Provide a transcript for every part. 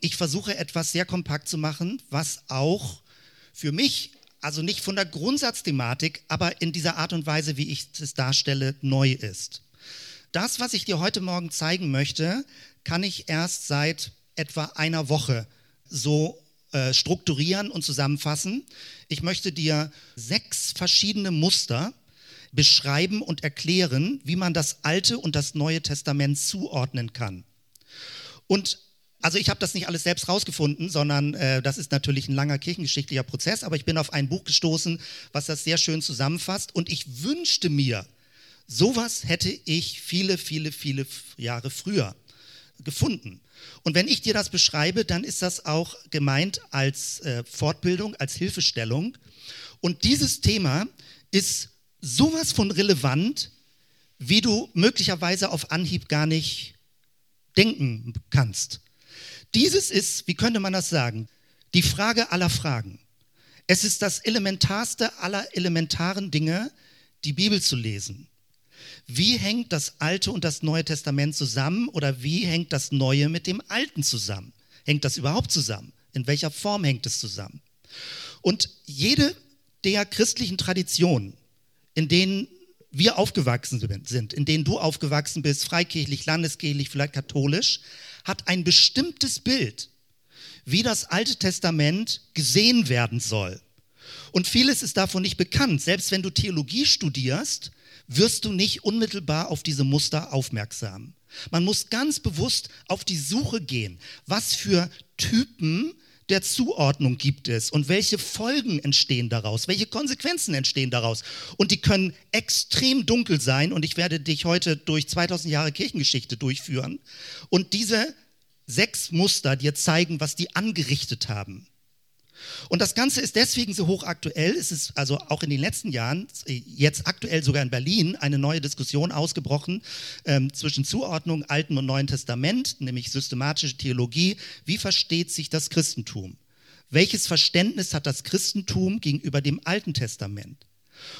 Ich versuche etwas sehr kompakt zu machen, was auch für mich, also nicht von der Grundsatzthematik, aber in dieser Art und Weise, wie ich es darstelle, neu ist. Das, was ich dir heute Morgen zeigen möchte, kann ich erst seit etwa einer Woche so äh, strukturieren und zusammenfassen. Ich möchte dir sechs verschiedene Muster beschreiben und erklären, wie man das Alte und das Neue Testament zuordnen kann. Und also ich habe das nicht alles selbst rausgefunden, sondern äh, das ist natürlich ein langer kirchengeschichtlicher Prozess, aber ich bin auf ein Buch gestoßen, was das sehr schön zusammenfasst und ich wünschte mir, sowas hätte ich viele, viele, viele Jahre früher gefunden. Und wenn ich dir das beschreibe, dann ist das auch gemeint als äh, Fortbildung, als Hilfestellung. Und dieses Thema ist sowas von relevant, wie du möglicherweise auf Anhieb gar nicht denken kannst. Dieses ist, wie könnte man das sagen, die Frage aller Fragen. Es ist das Elementarste aller elementaren Dinge, die Bibel zu lesen. Wie hängt das Alte und das Neue Testament zusammen oder wie hängt das Neue mit dem Alten zusammen? Hängt das überhaupt zusammen? In welcher Form hängt es zusammen? Und jede der christlichen Traditionen, in denen wir aufgewachsen sind, in denen du aufgewachsen bist, freikirchlich, landeskirchlich, vielleicht katholisch, hat ein bestimmtes Bild, wie das Alte Testament gesehen werden soll. Und vieles ist davon nicht bekannt. Selbst wenn du Theologie studierst, wirst du nicht unmittelbar auf diese Muster aufmerksam. Man muss ganz bewusst auf die Suche gehen, was für Typen der Zuordnung gibt es und welche Folgen entstehen daraus, welche Konsequenzen entstehen daraus. Und die können extrem dunkel sein und ich werde dich heute durch 2000 Jahre Kirchengeschichte durchführen und diese sechs Muster dir zeigen, was die angerichtet haben. Und das Ganze ist deswegen so hochaktuell. Es ist also auch in den letzten Jahren, jetzt aktuell sogar in Berlin, eine neue Diskussion ausgebrochen ähm, zwischen Zuordnung Alten und Neuen Testament, nämlich systematische Theologie. Wie versteht sich das Christentum? Welches Verständnis hat das Christentum gegenüber dem Alten Testament?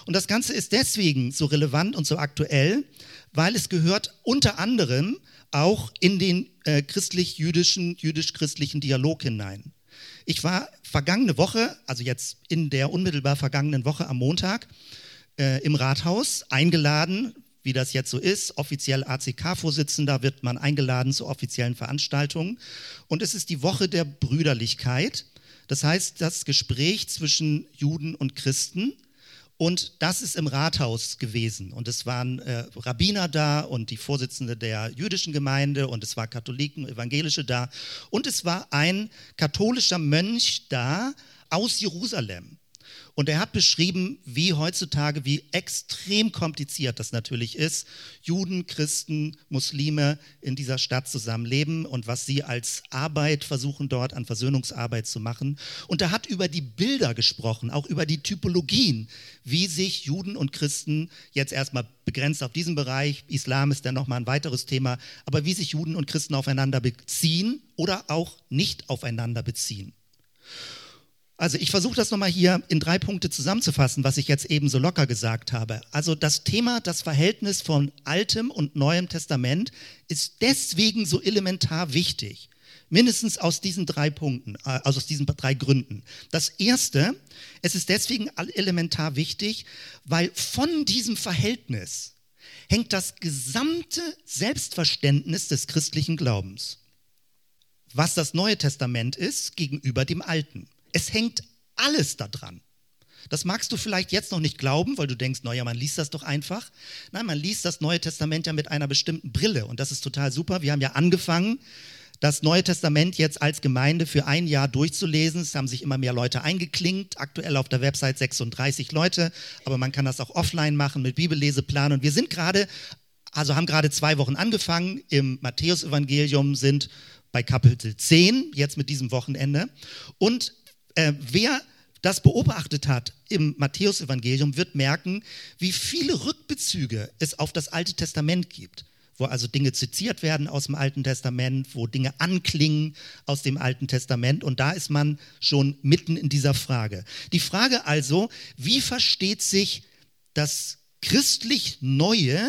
Und das Ganze ist deswegen so relevant und so aktuell, weil es gehört unter anderem auch in den äh, christlich-jüdischen, jüdisch-christlichen Dialog hinein. Ich war vergangene Woche, also jetzt in der unmittelbar vergangenen Woche am Montag, äh, im Rathaus eingeladen, wie das jetzt so ist. Offiziell ACK-Vorsitzender wird man eingeladen zu offiziellen Veranstaltungen. Und es ist die Woche der Brüderlichkeit. Das heißt, das Gespräch zwischen Juden und Christen und das ist im Rathaus gewesen. Und es waren äh, Rabbiner da und die Vorsitzende der jüdischen Gemeinde und es war Katholiken, Evangelische da. Und es war ein katholischer Mönch da aus Jerusalem. Und er hat beschrieben, wie heutzutage, wie extrem kompliziert das natürlich ist, Juden, Christen, Muslime in dieser Stadt zusammenleben und was sie als Arbeit versuchen dort an Versöhnungsarbeit zu machen. Und er hat über die Bilder gesprochen, auch über die Typologien, wie sich Juden und Christen jetzt erstmal begrenzt auf diesen Bereich, Islam ist dann nochmal ein weiteres Thema, aber wie sich Juden und Christen aufeinander beziehen oder auch nicht aufeinander beziehen. Also ich versuche das nochmal hier in drei Punkte zusammenzufassen, was ich jetzt eben so locker gesagt habe. Also das Thema, das Verhältnis von Altem und Neuem Testament ist deswegen so elementar wichtig. Mindestens aus diesen drei Punkten, also aus diesen drei Gründen. Das erste, es ist deswegen elementar wichtig, weil von diesem Verhältnis hängt das gesamte Selbstverständnis des christlichen Glaubens. Was das Neue Testament ist gegenüber dem Alten. Es hängt alles daran. Das magst du vielleicht jetzt noch nicht glauben, weil du denkst, naja, man liest das doch einfach. Nein, man liest das Neue Testament ja mit einer bestimmten Brille und das ist total super. Wir haben ja angefangen, das Neue Testament jetzt als Gemeinde für ein Jahr durchzulesen. Es haben sich immer mehr Leute eingeklinkt, aktuell auf der Website 36 Leute, aber man kann das auch offline machen mit Bibelleseplan und wir sind gerade, also haben gerade zwei Wochen angefangen, im Matthäusevangelium sind bei Kapitel 10, jetzt mit diesem Wochenende und äh, wer das beobachtet hat im Matthäusevangelium, wird merken, wie viele Rückbezüge es auf das Alte Testament gibt wo also Dinge zitiert werden aus dem Alten Testament, wo Dinge anklingen aus dem Alten Testament. Und da ist man schon mitten in dieser Frage. Die Frage also, wie versteht sich das christlich Neue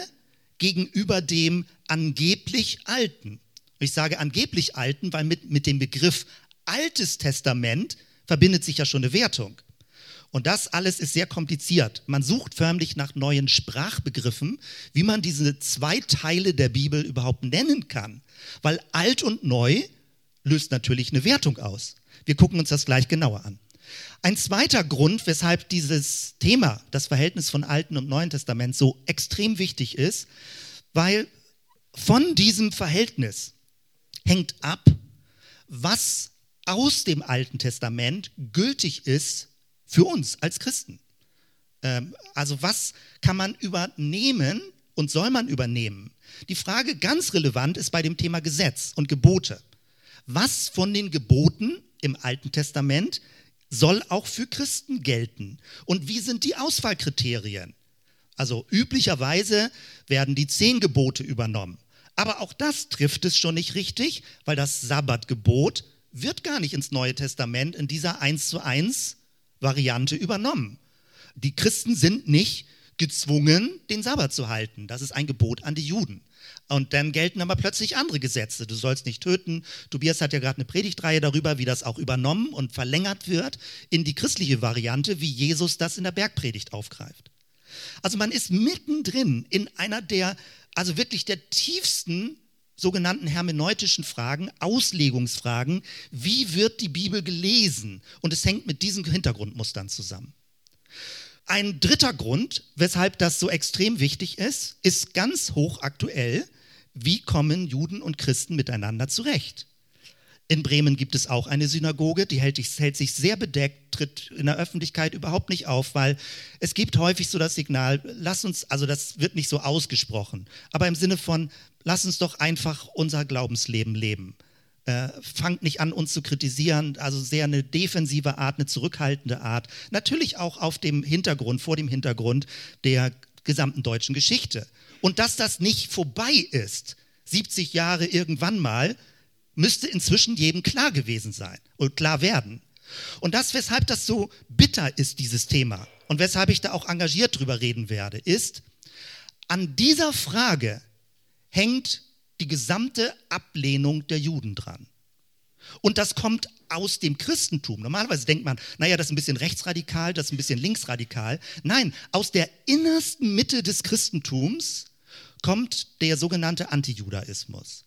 gegenüber dem angeblich Alten? Ich sage angeblich alten, weil mit, mit dem Begriff Altes Testament verbindet sich ja schon eine Wertung. Und das alles ist sehr kompliziert. Man sucht förmlich nach neuen Sprachbegriffen, wie man diese zwei Teile der Bibel überhaupt nennen kann. Weil alt und neu löst natürlich eine Wertung aus. Wir gucken uns das gleich genauer an. Ein zweiter Grund, weshalb dieses Thema, das Verhältnis von Alten und Neuen Testament so extrem wichtig ist, weil von diesem Verhältnis hängt ab, was aus dem Alten Testament gültig ist für uns als Christen. Ähm, also was kann man übernehmen und soll man übernehmen? Die Frage ganz relevant ist bei dem Thema Gesetz und Gebote. Was von den Geboten im Alten Testament soll auch für Christen gelten? Und wie sind die Auswahlkriterien? Also üblicherweise werden die zehn Gebote übernommen. Aber auch das trifft es schon nicht richtig, weil das Sabbatgebot wird gar nicht ins Neue Testament in dieser 1 zu 1 Variante übernommen. Die Christen sind nicht gezwungen, den Sabbat zu halten. Das ist ein Gebot an die Juden. Und dann gelten aber plötzlich andere Gesetze. Du sollst nicht töten. Tobias hat ja gerade eine Predigtreihe darüber, wie das auch übernommen und verlängert wird in die christliche Variante, wie Jesus das in der Bergpredigt aufgreift. Also man ist mittendrin in einer der, also wirklich der tiefsten sogenannten hermeneutischen Fragen, Auslegungsfragen. Wie wird die Bibel gelesen? Und es hängt mit diesen Hintergrundmustern zusammen. Ein dritter Grund, weshalb das so extrem wichtig ist, ist ganz hochaktuell. Wie kommen Juden und Christen miteinander zurecht? In Bremen gibt es auch eine Synagoge, die hält, hält, sich sehr bedeckt, tritt in der Öffentlichkeit überhaupt nicht auf, weil es gibt häufig so das Signal, lass uns, also das wird nicht so ausgesprochen, aber im Sinne von, lass uns doch einfach unser Glaubensleben leben. Äh, fangt nicht an, uns zu kritisieren, also sehr eine defensive Art, eine zurückhaltende Art. Natürlich auch auf dem Hintergrund, vor dem Hintergrund der gesamten deutschen Geschichte. Und dass das nicht vorbei ist, 70 Jahre irgendwann mal, müsste inzwischen jedem klar gewesen sein und klar werden. Und das, weshalb das so bitter ist, dieses Thema, und weshalb ich da auch engagiert drüber reden werde, ist, an dieser Frage hängt die gesamte Ablehnung der Juden dran. Und das kommt aus dem Christentum. Normalerweise denkt man, naja, das ist ein bisschen rechtsradikal, das ist ein bisschen linksradikal. Nein, aus der innersten Mitte des Christentums kommt der sogenannte Antijudaismus.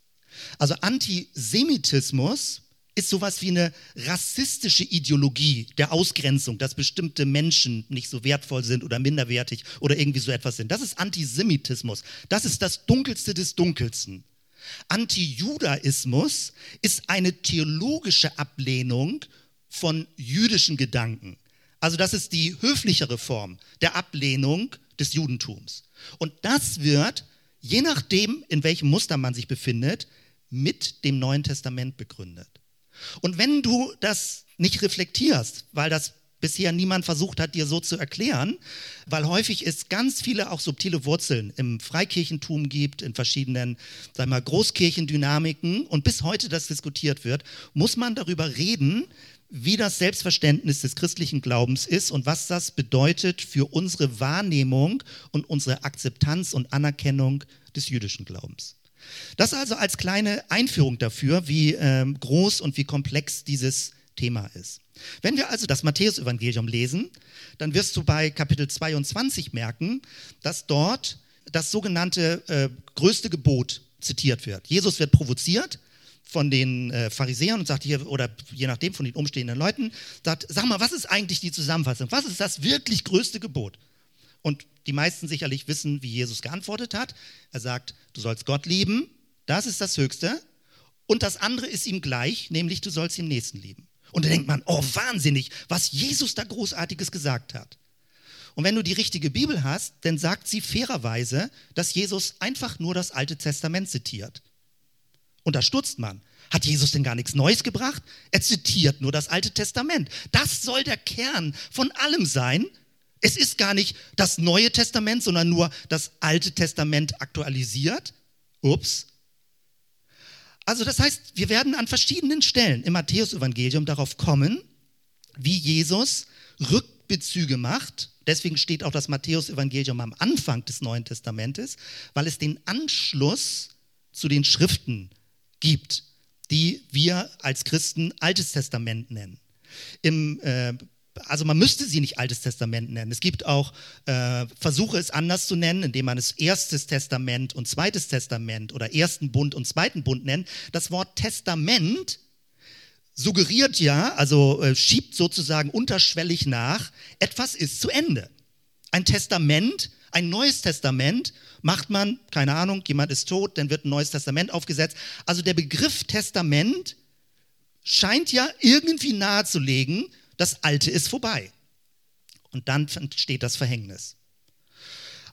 Also Antisemitismus ist sowas wie eine rassistische Ideologie der Ausgrenzung, dass bestimmte Menschen nicht so wertvoll sind oder minderwertig oder irgendwie so etwas sind. Das ist Antisemitismus. Das ist das Dunkelste des Dunkelsten. Antijudaismus ist eine theologische Ablehnung von jüdischen Gedanken. Also das ist die höflichere Form der Ablehnung des Judentums. Und das wird, je nachdem, in welchem Muster man sich befindet, mit dem Neuen Testament begründet. Und wenn du das nicht reflektierst, weil das bisher niemand versucht hat, dir so zu erklären, weil häufig es ganz viele auch subtile Wurzeln im Freikirchentum gibt, in verschiedenen, sagen mal, Großkirchendynamiken und bis heute das diskutiert wird, muss man darüber reden, wie das Selbstverständnis des christlichen Glaubens ist und was das bedeutet für unsere Wahrnehmung und unsere Akzeptanz und Anerkennung des jüdischen Glaubens. Das also als kleine Einführung dafür, wie ähm, groß und wie komplex dieses Thema ist. Wenn wir also das Matthäusevangelium lesen, dann wirst du bei Kapitel 22 merken, dass dort das sogenannte äh, größte Gebot zitiert wird. Jesus wird provoziert von den äh, Pharisäern und sagt hier, oder je nachdem von den umstehenden Leuten, sagt, sag mal, was ist eigentlich die Zusammenfassung? Was ist das wirklich größte Gebot? Und die meisten sicherlich wissen, wie Jesus geantwortet hat. Er sagt, du sollst Gott lieben, das ist das Höchste. Und das andere ist ihm gleich, nämlich du sollst den Nächsten lieben. Und da denkt man, oh wahnsinnig, was Jesus da großartiges gesagt hat. Und wenn du die richtige Bibel hast, dann sagt sie fairerweise, dass Jesus einfach nur das Alte Testament zitiert. Und da stutzt man. Hat Jesus denn gar nichts Neues gebracht? Er zitiert nur das Alte Testament. Das soll der Kern von allem sein, es ist gar nicht das Neue Testament, sondern nur das Alte Testament aktualisiert. Ups. Also das heißt, wir werden an verschiedenen Stellen im Matthäusevangelium darauf kommen, wie Jesus Rückbezüge macht. Deswegen steht auch das Matthäusevangelium am Anfang des Neuen Testamentes, weil es den Anschluss zu den Schriften gibt, die wir als Christen Altes Testament nennen. Im äh, also man müsste sie nicht Altes Testament nennen. Es gibt auch äh, Versuche, es anders zu nennen, indem man es Erstes Testament und Zweites Testament oder Ersten Bund und Zweiten Bund nennt. Das Wort Testament suggeriert ja, also äh, schiebt sozusagen unterschwellig nach, etwas ist zu Ende. Ein Testament, ein neues Testament macht man, keine Ahnung, jemand ist tot, dann wird ein neues Testament aufgesetzt. Also der Begriff Testament scheint ja irgendwie nahezulegen, das Alte ist vorbei. Und dann entsteht das Verhängnis.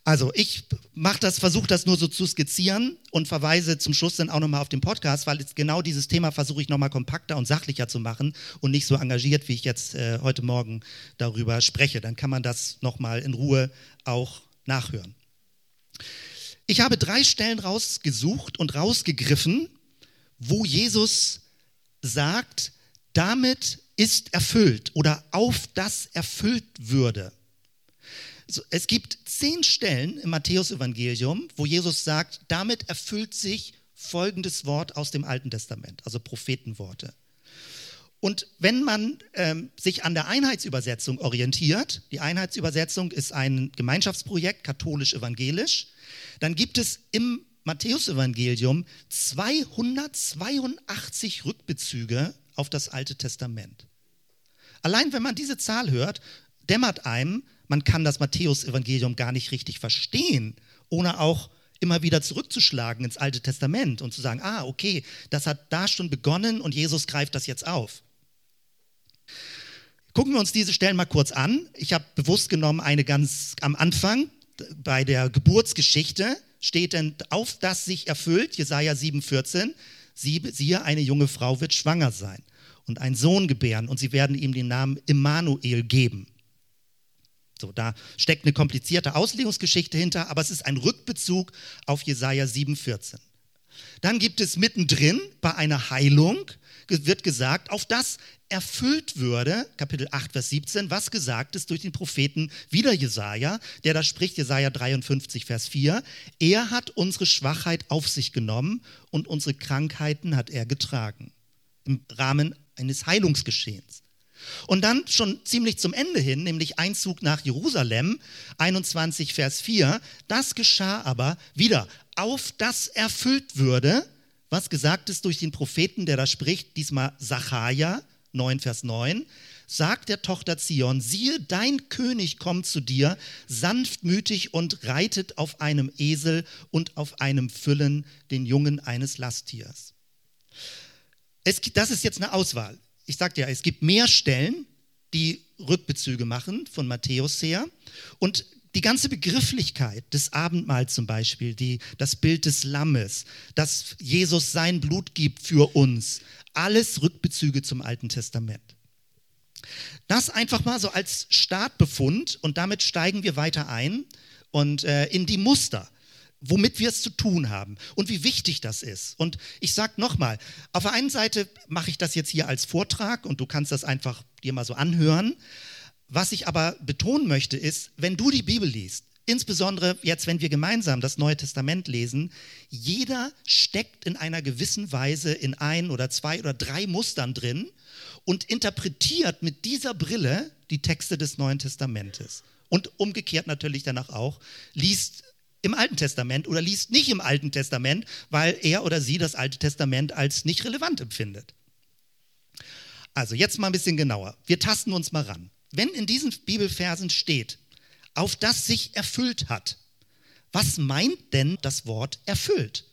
Also ich mache das, versuche das nur so zu skizzieren und verweise zum Schluss dann auch nochmal auf den Podcast, weil jetzt genau dieses Thema versuche ich nochmal kompakter und sachlicher zu machen und nicht so engagiert, wie ich jetzt äh, heute Morgen darüber spreche. Dann kann man das nochmal in Ruhe auch nachhören. Ich habe drei Stellen rausgesucht und rausgegriffen, wo Jesus sagt, damit ist erfüllt oder auf das erfüllt würde. Es gibt zehn Stellen im Matthäusevangelium, wo Jesus sagt, damit erfüllt sich folgendes Wort aus dem Alten Testament, also Prophetenworte. Und wenn man ähm, sich an der Einheitsübersetzung orientiert, die Einheitsübersetzung ist ein Gemeinschaftsprojekt, katholisch-evangelisch, dann gibt es im Matthäusevangelium 282 Rückbezüge auf das Alte Testament. Allein wenn man diese Zahl hört, dämmert einem, man kann das Matthäusevangelium gar nicht richtig verstehen, ohne auch immer wieder zurückzuschlagen ins Alte Testament und zu sagen, ah, okay, das hat da schon begonnen und Jesus greift das jetzt auf. Gucken wir uns diese Stellen mal kurz an. Ich habe bewusst genommen eine ganz am Anfang bei der Geburtsgeschichte steht denn auf das sich erfüllt, Jesaja 7,14, siehe, eine junge Frau wird schwanger sein und einen Sohn gebären und sie werden ihm den Namen Immanuel geben. So, da steckt eine komplizierte Auslegungsgeschichte hinter, aber es ist ein Rückbezug auf Jesaja 7,14. Dann gibt es mittendrin bei einer Heilung, wird gesagt, auf das erfüllt würde, Kapitel 8, Vers 17, was gesagt ist durch den Propheten wieder Jesaja, der da spricht, Jesaja 53, Vers 4. Er hat unsere Schwachheit auf sich genommen und unsere Krankheiten hat er getragen. Im Rahmen eines Heilungsgeschehens. Und dann schon ziemlich zum Ende hin, nämlich Einzug nach Jerusalem, 21 Vers 4, das geschah aber wieder, auf das erfüllt würde, was gesagt ist durch den Propheten, der da spricht, diesmal Sacharja, 9 Vers 9, sagt der Tochter Zion, siehe, dein König kommt zu dir, sanftmütig und reitet auf einem Esel und auf einem Füllen, den Jungen eines Lasttiers. Es, das ist jetzt eine Auswahl. Ich sagte ja, es gibt mehr Stellen, die Rückbezüge machen von Matthäus her. Und die ganze Begrifflichkeit des Abendmahls zum Beispiel, die, das Bild des Lammes, dass Jesus sein Blut gibt für uns, alles Rückbezüge zum Alten Testament. Das einfach mal so als Startbefund und damit steigen wir weiter ein und äh, in die Muster womit wir es zu tun haben und wie wichtig das ist. Und ich sage nochmal, auf der einen Seite mache ich das jetzt hier als Vortrag und du kannst das einfach dir mal so anhören. Was ich aber betonen möchte, ist, wenn du die Bibel liest, insbesondere jetzt, wenn wir gemeinsam das Neue Testament lesen, jeder steckt in einer gewissen Weise in ein oder zwei oder drei Mustern drin und interpretiert mit dieser Brille die Texte des Neuen Testamentes. Und umgekehrt natürlich danach auch, liest im Alten Testament oder liest nicht im Alten Testament, weil er oder sie das Alte Testament als nicht relevant empfindet. Also jetzt mal ein bisschen genauer. Wir tasten uns mal ran. Wenn in diesen Bibelversen steht, auf das sich erfüllt hat, was meint denn das Wort erfüllt?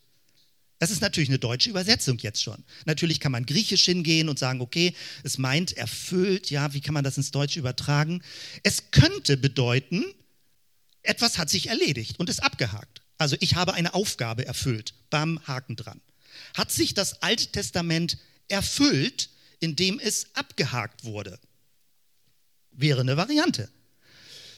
Das ist natürlich eine deutsche Übersetzung jetzt schon. Natürlich kann man griechisch hingehen und sagen, okay, es meint erfüllt, ja, wie kann man das ins Deutsche übertragen? Es könnte bedeuten, etwas hat sich erledigt und ist abgehakt. Also ich habe eine Aufgabe erfüllt, beim Haken dran. Hat sich das Alte Testament erfüllt, indem es abgehakt wurde? Wäre eine Variante.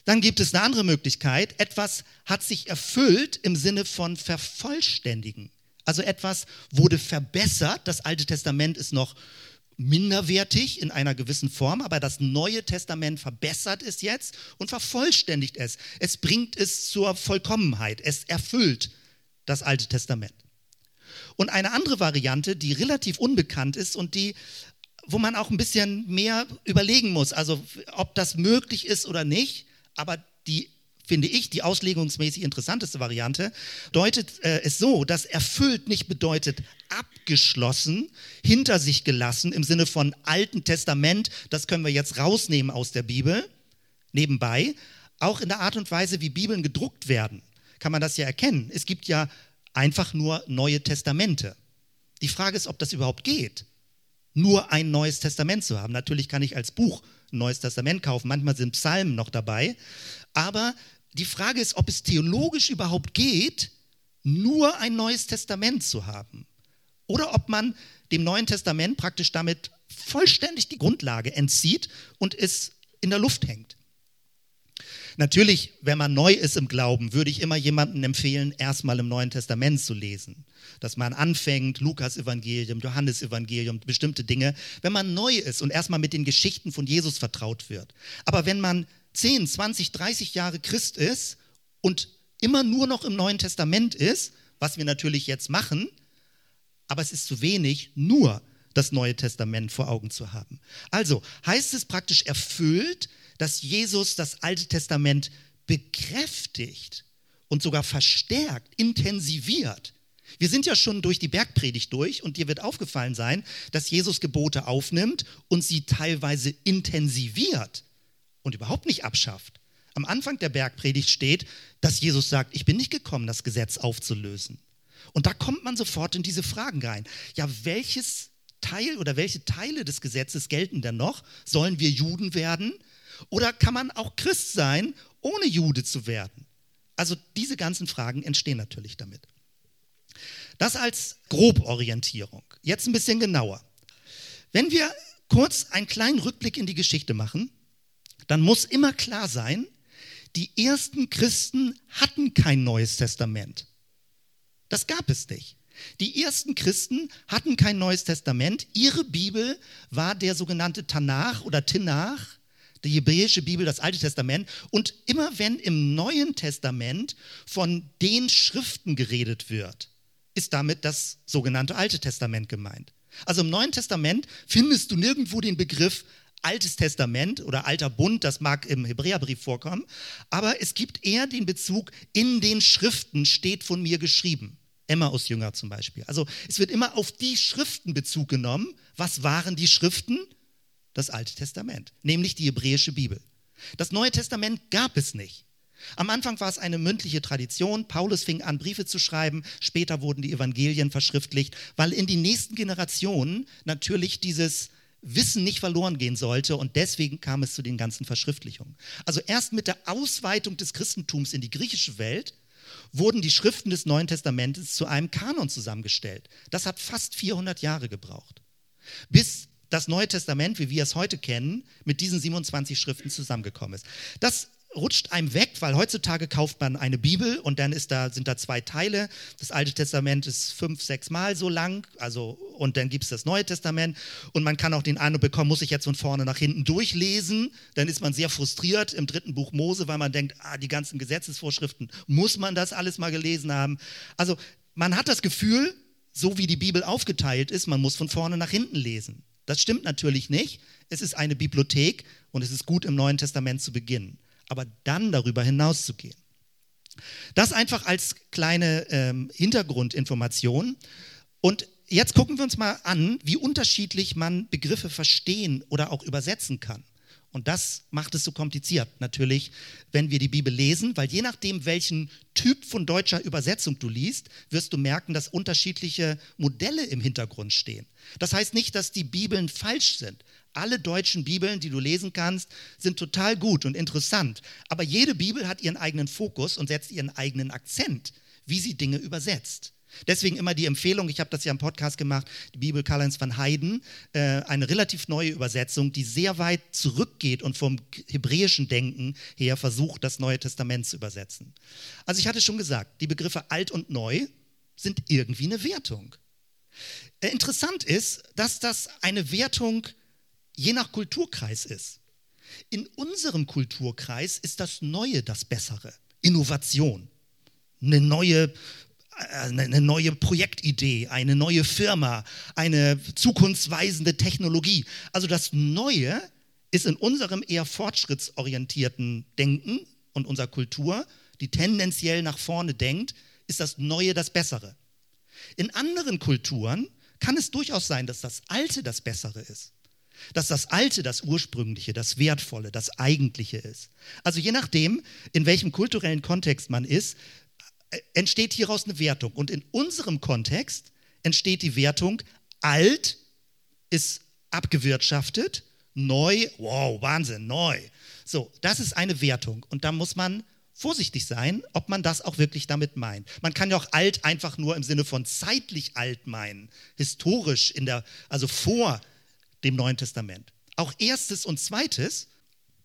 Dann gibt es eine andere Möglichkeit. Etwas hat sich erfüllt im Sinne von vervollständigen. Also etwas wurde verbessert. Das Alte Testament ist noch minderwertig in einer gewissen Form, aber das Neue Testament verbessert es jetzt und vervollständigt es. Es bringt es zur Vollkommenheit. Es erfüllt das Alte Testament. Und eine andere Variante, die relativ unbekannt ist und die wo man auch ein bisschen mehr überlegen muss, also ob das möglich ist oder nicht, aber die finde ich, die auslegungsmäßig interessanteste Variante, deutet äh, es so, dass erfüllt nicht bedeutet abgeschlossen, hinter sich gelassen im Sinne von Alten Testament, das können wir jetzt rausnehmen aus der Bibel, nebenbei, auch in der Art und Weise, wie Bibeln gedruckt werden, kann man das ja erkennen. Es gibt ja einfach nur Neue Testamente. Die Frage ist, ob das überhaupt geht, nur ein Neues Testament zu haben. Natürlich kann ich als Buch ein Neues Testament kaufen, manchmal sind Psalmen noch dabei, aber die Frage ist, ob es theologisch überhaupt geht, nur ein Neues Testament zu haben. Oder ob man dem Neuen Testament praktisch damit vollständig die Grundlage entzieht und es in der Luft hängt. Natürlich, wenn man neu ist im Glauben, würde ich immer jemandem empfehlen, erstmal im Neuen Testament zu lesen. Dass man anfängt, Lukas-Evangelium, Johannes-Evangelium, bestimmte Dinge, wenn man neu ist und erstmal mit den Geschichten von Jesus vertraut wird. Aber wenn man 10, 20, 30 Jahre Christ ist und immer nur noch im Neuen Testament ist, was wir natürlich jetzt machen, aber es ist zu wenig, nur das Neue Testament vor Augen zu haben. Also heißt es praktisch erfüllt, dass Jesus das Alte Testament bekräftigt und sogar verstärkt, intensiviert. Wir sind ja schon durch die Bergpredigt durch und dir wird aufgefallen sein, dass Jesus Gebote aufnimmt und sie teilweise intensiviert und überhaupt nicht abschafft. Am Anfang der Bergpredigt steht, dass Jesus sagt, ich bin nicht gekommen, das Gesetz aufzulösen. Und da kommt man sofort in diese Fragen rein. Ja, welches Teil oder welche Teile des Gesetzes gelten denn noch? Sollen wir Juden werden? Oder kann man auch Christ sein, ohne Jude zu werden? Also diese ganzen Fragen entstehen natürlich damit. Das als Groborientierung. Jetzt ein bisschen genauer. Wenn wir kurz einen kleinen Rückblick in die Geschichte machen, dann muss immer klar sein, die ersten Christen hatten kein neues Testament. Das gab es nicht. Die ersten Christen hatten kein neues Testament. Ihre Bibel war der sogenannte Tanach oder Tinach, die hebräische Bibel, das Alte Testament. Und immer wenn im Neuen Testament von den Schriften geredet wird, ist damit das sogenannte Alte Testament gemeint. Also im Neuen Testament findest du nirgendwo den Begriff Altes Testament oder Alter Bund, das mag im Hebräerbrief vorkommen, aber es gibt eher den Bezug, in den Schriften steht von mir geschrieben. Emmaus-Jünger zum Beispiel. Also es wird immer auf die Schriften Bezug genommen. Was waren die Schriften? Das Alte Testament, nämlich die hebräische Bibel. Das Neue Testament gab es nicht. Am Anfang war es eine mündliche Tradition. Paulus fing an, Briefe zu schreiben. Später wurden die Evangelien verschriftlicht, weil in die nächsten Generationen natürlich dieses Wissen nicht verloren gehen sollte und deswegen kam es zu den ganzen Verschriftlichungen. Also erst mit der Ausweitung des Christentums in die griechische Welt wurden die Schriften des Neuen Testamentes zu einem Kanon zusammengestellt. Das hat fast 400 Jahre gebraucht, bis das Neue Testament, wie wir es heute kennen, mit diesen 27 Schriften zusammengekommen ist. Das rutscht einem weg, weil heutzutage kauft man eine Bibel und dann ist da, sind da zwei Teile. Das Alte Testament ist fünf, sechs Mal so lang, also, und dann gibt es das Neue Testament und man kann auch den Eindruck bekommen, muss ich jetzt von vorne nach hinten durchlesen, dann ist man sehr frustriert im dritten Buch Mose, weil man denkt, ah, die ganzen Gesetzesvorschriften, muss man das alles mal gelesen haben? Also man hat das Gefühl, so wie die Bibel aufgeteilt ist, man muss von vorne nach hinten lesen. Das stimmt natürlich nicht. Es ist eine Bibliothek und es ist gut, im Neuen Testament zu beginnen aber dann darüber hinaus zu gehen. Das einfach als kleine ähm, Hintergrundinformation. Und jetzt gucken wir uns mal an, wie unterschiedlich man Begriffe verstehen oder auch übersetzen kann. Und das macht es so kompliziert natürlich, wenn wir die Bibel lesen, weil je nachdem, welchen Typ von deutscher Übersetzung du liest, wirst du merken, dass unterschiedliche Modelle im Hintergrund stehen. Das heißt nicht, dass die Bibeln falsch sind. Alle deutschen Bibeln, die du lesen kannst, sind total gut und interessant. Aber jede Bibel hat ihren eigenen Fokus und setzt ihren eigenen Akzent, wie sie Dinge übersetzt. Deswegen immer die Empfehlung, ich habe das ja im Podcast gemacht, die Bibel Karl-Heinz van Heiden, äh, eine relativ neue Übersetzung, die sehr weit zurückgeht und vom hebräischen Denken her versucht, das Neue Testament zu übersetzen. Also ich hatte schon gesagt, die Begriffe alt und neu sind irgendwie eine Wertung. Äh, interessant ist, dass das eine Wertung je nach Kulturkreis ist. In unserem Kulturkreis ist das Neue das Bessere, Innovation, eine neue eine neue Projektidee, eine neue Firma, eine zukunftsweisende Technologie. Also das Neue ist in unserem eher fortschrittsorientierten Denken und unserer Kultur, die tendenziell nach vorne denkt, ist das Neue das Bessere. In anderen Kulturen kann es durchaus sein, dass das Alte das Bessere ist. Dass das Alte das Ursprüngliche, das Wertvolle, das Eigentliche ist. Also je nachdem, in welchem kulturellen Kontext man ist, äh, entsteht hieraus eine Wertung. Und in unserem Kontext entsteht die Wertung, alt ist abgewirtschaftet, neu, wow, Wahnsinn, neu. So, das ist eine Wertung. Und da muss man vorsichtig sein, ob man das auch wirklich damit meint. Man kann ja auch alt einfach nur im Sinne von zeitlich alt meinen, historisch in der, also vor dem Neuen Testament. Auch erstes und zweites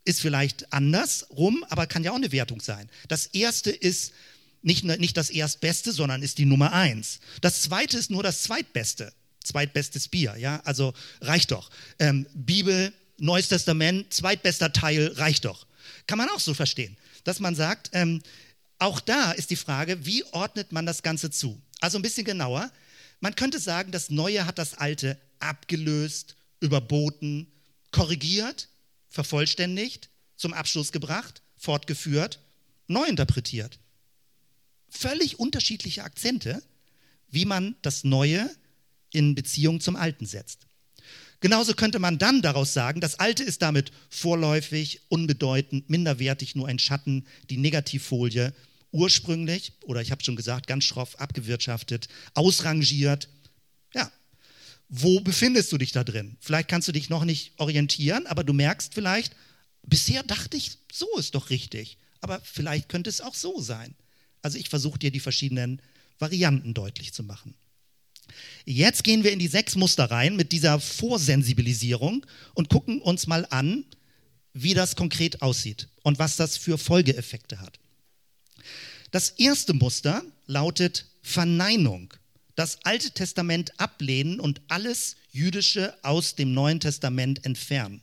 ist vielleicht andersrum, aber kann ja auch eine Wertung sein. Das erste ist nicht, nicht das Erstbeste, sondern ist die Nummer eins. Das zweite ist nur das Zweitbeste. Zweitbestes Bier, ja, also reicht doch. Ähm, Bibel, Neues Testament, zweitbester Teil, reicht doch. Kann man auch so verstehen dass man sagt, ähm, auch da ist die Frage, wie ordnet man das Ganze zu? Also ein bisschen genauer. Man könnte sagen, das Neue hat das Alte abgelöst, überboten, korrigiert, vervollständigt, zum Abschluss gebracht, fortgeführt, neu interpretiert. Völlig unterschiedliche Akzente, wie man das Neue in Beziehung zum Alten setzt. Genauso könnte man dann daraus sagen, das Alte ist damit vorläufig, unbedeutend, minderwertig, nur ein Schatten, die Negativfolie, ursprünglich, oder ich habe schon gesagt, ganz schroff abgewirtschaftet, ausrangiert. Wo befindest du dich da drin? Vielleicht kannst du dich noch nicht orientieren, aber du merkst vielleicht, bisher dachte ich, so ist doch richtig, aber vielleicht könnte es auch so sein. Also ich versuche dir die verschiedenen Varianten deutlich zu machen. Jetzt gehen wir in die sechs Muster rein mit dieser Vorsensibilisierung und gucken uns mal an, wie das konkret aussieht und was das für Folgeeffekte hat. Das erste Muster lautet Verneinung. Das Alte Testament ablehnen und alles Jüdische aus dem Neuen Testament entfernen.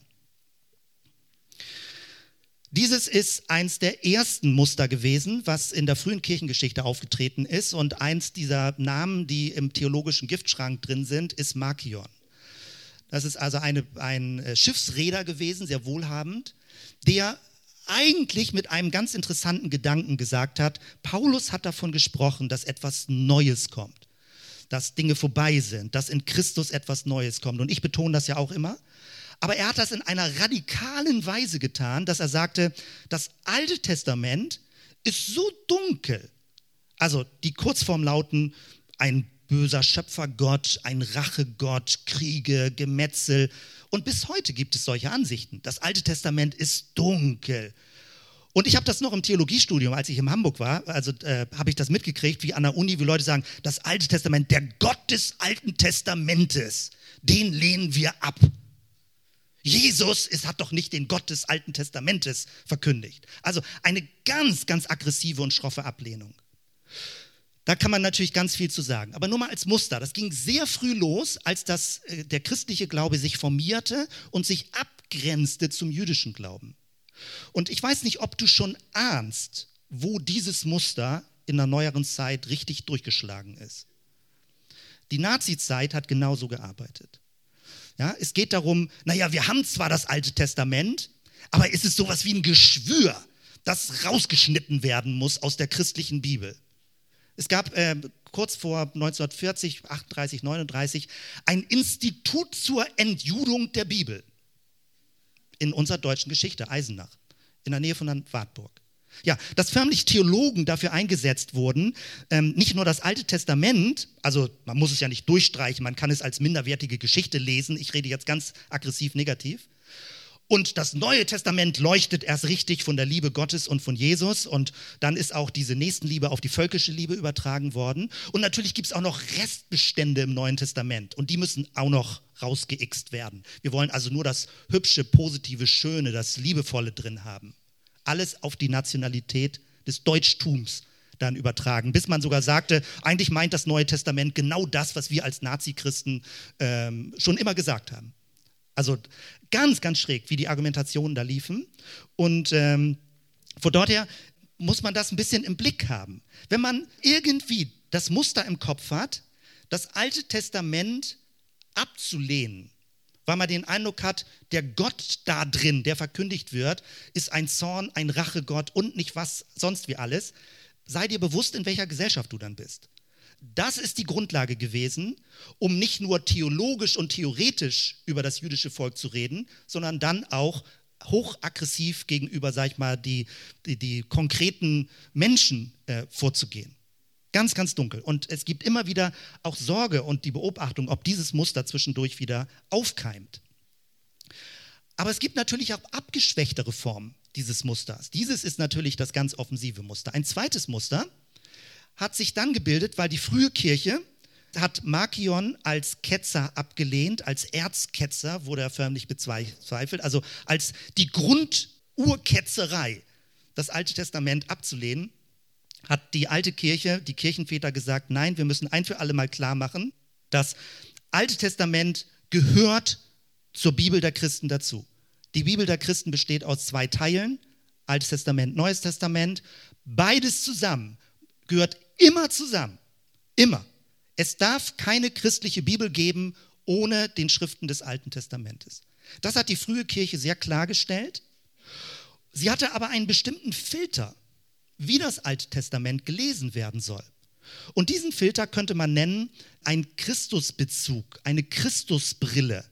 Dieses ist eins der ersten Muster gewesen, was in der frühen Kirchengeschichte aufgetreten ist. Und eins dieser Namen, die im theologischen Giftschrank drin sind, ist Markion. Das ist also eine, ein äh, Schiffsräder gewesen, sehr wohlhabend, der eigentlich mit einem ganz interessanten Gedanken gesagt hat, Paulus hat davon gesprochen, dass etwas Neues kommt, dass Dinge vorbei sind, dass in Christus etwas Neues kommt. Und ich betone das ja auch immer. Aber er hat das in einer radikalen Weise getan, dass er sagte, das Alte Testament ist so dunkel. Also die Kurzform lauten ein böser Schöpfergott, ein Rachegott, Kriege, Gemetzel. Und bis heute gibt es solche Ansichten. Das Alte Testament ist dunkel. Und ich habe das noch im Theologiestudium, als ich in Hamburg war, also äh, habe ich das mitgekriegt, wie an der Uni, wie Leute sagen, das Alte Testament, der Gott des Alten Testamentes, den lehnen wir ab. Jesus ist, hat doch nicht den Gott des Alten Testamentes verkündigt. Also eine ganz, ganz aggressive und schroffe Ablehnung. Da kann man natürlich ganz viel zu sagen. Aber nur mal als Muster. Das ging sehr früh los, als das, äh, der christliche Glaube sich formierte und sich abgrenzte zum jüdischen Glauben. Und ich weiß nicht, ob du schon ahnst, wo dieses Muster in der neueren Zeit richtig durchgeschlagen ist. Die Nazi-Zeit hat genauso gearbeitet. Ja, es geht darum, naja, wir haben zwar das Alte Testament, aber ist es sowas wie ein Geschwür, das rausgeschnitten werden muss aus der christlichen Bibel. Es gab äh, kurz vor 1940, 38, 39 ein Institut zur Entjudung der Bibel in unserer deutschen Geschichte, Eisenach, in der Nähe von Wartburg. Ja, dass förmlich Theologen dafür eingesetzt wurden, ähm, nicht nur das Alte Testament, also man muss es ja nicht durchstreichen, man kann es als minderwertige Geschichte lesen, ich rede jetzt ganz aggressiv negativ. Und das Neue Testament leuchtet erst richtig von der Liebe Gottes und von Jesus. Und dann ist auch diese Nächstenliebe auf die völkische Liebe übertragen worden. Und natürlich gibt es auch noch Restbestände im Neuen Testament. Und die müssen auch noch rausgeixt werden. Wir wollen also nur das Hübsche, Positive, Schöne, das Liebevolle drin haben alles auf die Nationalität des Deutschtums dann übertragen, bis man sogar sagte, eigentlich meint das Neue Testament genau das, was wir als Nazi-Christen ähm, schon immer gesagt haben. Also ganz, ganz schräg, wie die Argumentationen da liefen. Und ähm, von dort her muss man das ein bisschen im Blick haben. Wenn man irgendwie das Muster im Kopf hat, das Alte Testament abzulehnen, weil man den Eindruck hat, der Gott da drin, der verkündigt wird, ist ein Zorn, ein Rachegott und nicht was sonst wie alles. Sei dir bewusst, in welcher Gesellschaft du dann bist. Das ist die Grundlage gewesen, um nicht nur theologisch und theoretisch über das jüdische Volk zu reden, sondern dann auch hochaggressiv gegenüber, sag ich mal, die, die, die konkreten Menschen äh, vorzugehen. Ganz, ganz dunkel. Und es gibt immer wieder auch Sorge und die Beobachtung, ob dieses Muster zwischendurch wieder aufkeimt. Aber es gibt natürlich auch abgeschwächtere Formen dieses Musters. Dieses ist natürlich das ganz offensive Muster. Ein zweites Muster hat sich dann gebildet, weil die frühe Kirche hat Markion als Ketzer abgelehnt, als Erzketzer wurde er förmlich bezweifelt, also als die Grundurketzerei, das Alte Testament abzulehnen, hat die alte Kirche, die Kirchenväter gesagt, nein, wir müssen ein für alle Mal klar machen, das Alte Testament gehört zur Bibel der Christen dazu. Die Bibel der Christen besteht aus zwei Teilen, Altes Testament, Neues Testament. Beides zusammen gehört immer zusammen. Immer. Es darf keine christliche Bibel geben ohne den Schriften des Alten Testamentes. Das hat die frühe Kirche sehr klargestellt. Sie hatte aber einen bestimmten Filter, wie das Alte Testament gelesen werden soll. Und diesen Filter könnte man nennen ein Christusbezug, eine Christusbrille.